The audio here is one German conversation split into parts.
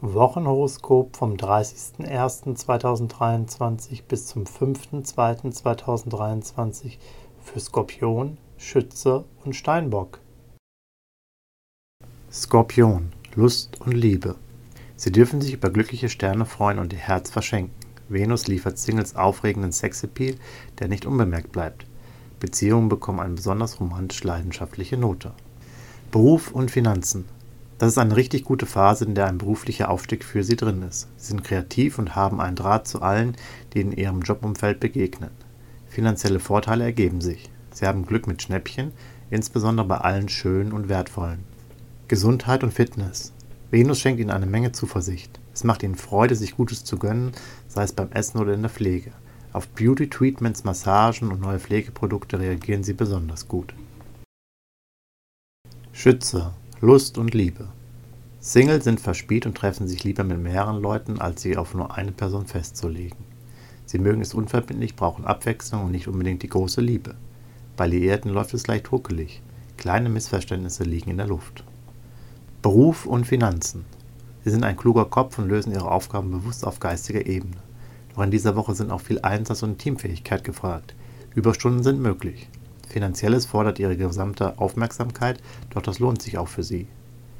Wochenhoroskop vom 30.01.2023 bis zum 5.02.2023 für Skorpion, Schütze und Steinbock. Skorpion, Lust und Liebe. Sie dürfen sich über glückliche Sterne freuen und ihr Herz verschenken. Venus liefert Singles aufregenden Sexappeal, der nicht unbemerkt bleibt. Beziehungen bekommen eine besonders romantisch-leidenschaftliche Note. Beruf und Finanzen. Das ist eine richtig gute Phase, in der ein beruflicher Aufstieg für Sie drin ist. Sie sind kreativ und haben einen Draht zu allen, die in Ihrem Jobumfeld begegnen. Finanzielle Vorteile ergeben sich. Sie haben Glück mit Schnäppchen, insbesondere bei allen schönen und wertvollen. Gesundheit und Fitness. Venus schenkt Ihnen eine Menge Zuversicht. Es macht Ihnen Freude, sich Gutes zu gönnen, sei es beim Essen oder in der Pflege. Auf Beauty-Treatments, Massagen und neue Pflegeprodukte reagieren Sie besonders gut. Schütze Lust und Liebe. Single sind verspielt und treffen sich lieber mit mehreren Leuten, als sie auf nur eine Person festzulegen. Sie mögen es unverbindlich, brauchen Abwechslung und nicht unbedingt die große Liebe. Bei Liierten läuft es leicht ruckelig. Kleine Missverständnisse liegen in der Luft. Beruf und Finanzen. Sie sind ein kluger Kopf und lösen ihre Aufgaben bewusst auf geistiger Ebene. Doch in dieser Woche sind auch viel Einsatz und Teamfähigkeit gefragt. Überstunden sind möglich. Finanzielles fordert ihre gesamte Aufmerksamkeit, doch das lohnt sich auch für sie.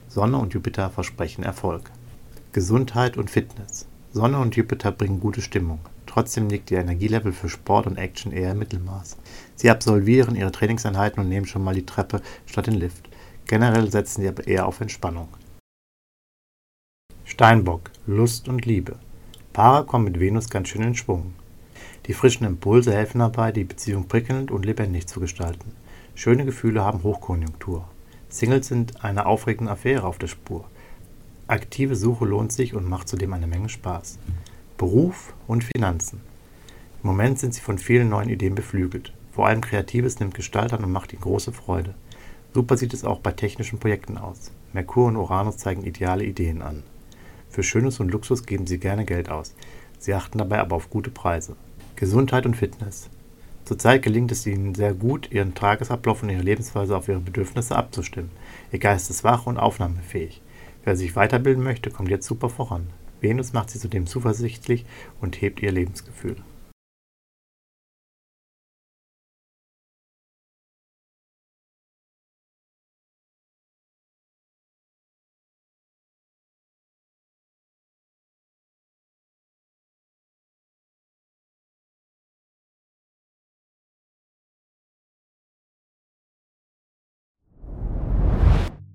Sonne und Jupiter versprechen Erfolg. Gesundheit und Fitness. Sonne und Jupiter bringen gute Stimmung. Trotzdem liegt ihr Energielevel für Sport und Action eher im Mittelmaß. Sie absolvieren ihre Trainingseinheiten und nehmen schon mal die Treppe statt den Lift. Generell setzen sie aber eher auf Entspannung. Steinbock, Lust und Liebe. Paare kommen mit Venus ganz schön in Schwung. Die frischen Impulse helfen dabei, die Beziehung prickelnd und lebendig zu gestalten. Schöne Gefühle haben Hochkonjunktur. Singles sind einer aufregenden Affäre auf der Spur. Aktive Suche lohnt sich und macht zudem eine Menge Spaß. Beruf und Finanzen. Im Moment sind sie von vielen neuen Ideen beflügelt. Vor allem Kreatives nimmt Gestalt an und macht ihnen große Freude. Super sieht es auch bei technischen Projekten aus. Merkur und Uranus zeigen ideale Ideen an. Für Schönes und Luxus geben sie gerne Geld aus. Sie achten dabei aber auf gute Preise. Gesundheit und Fitness. Zurzeit gelingt es ihnen sehr gut, ihren Tagesablauf und ihre Lebensweise auf ihre Bedürfnisse abzustimmen. Ihr Geist ist wach und aufnahmefähig. Wer sich weiterbilden möchte, kommt jetzt super voran. Venus macht sie zudem zuversichtlich und hebt ihr Lebensgefühl.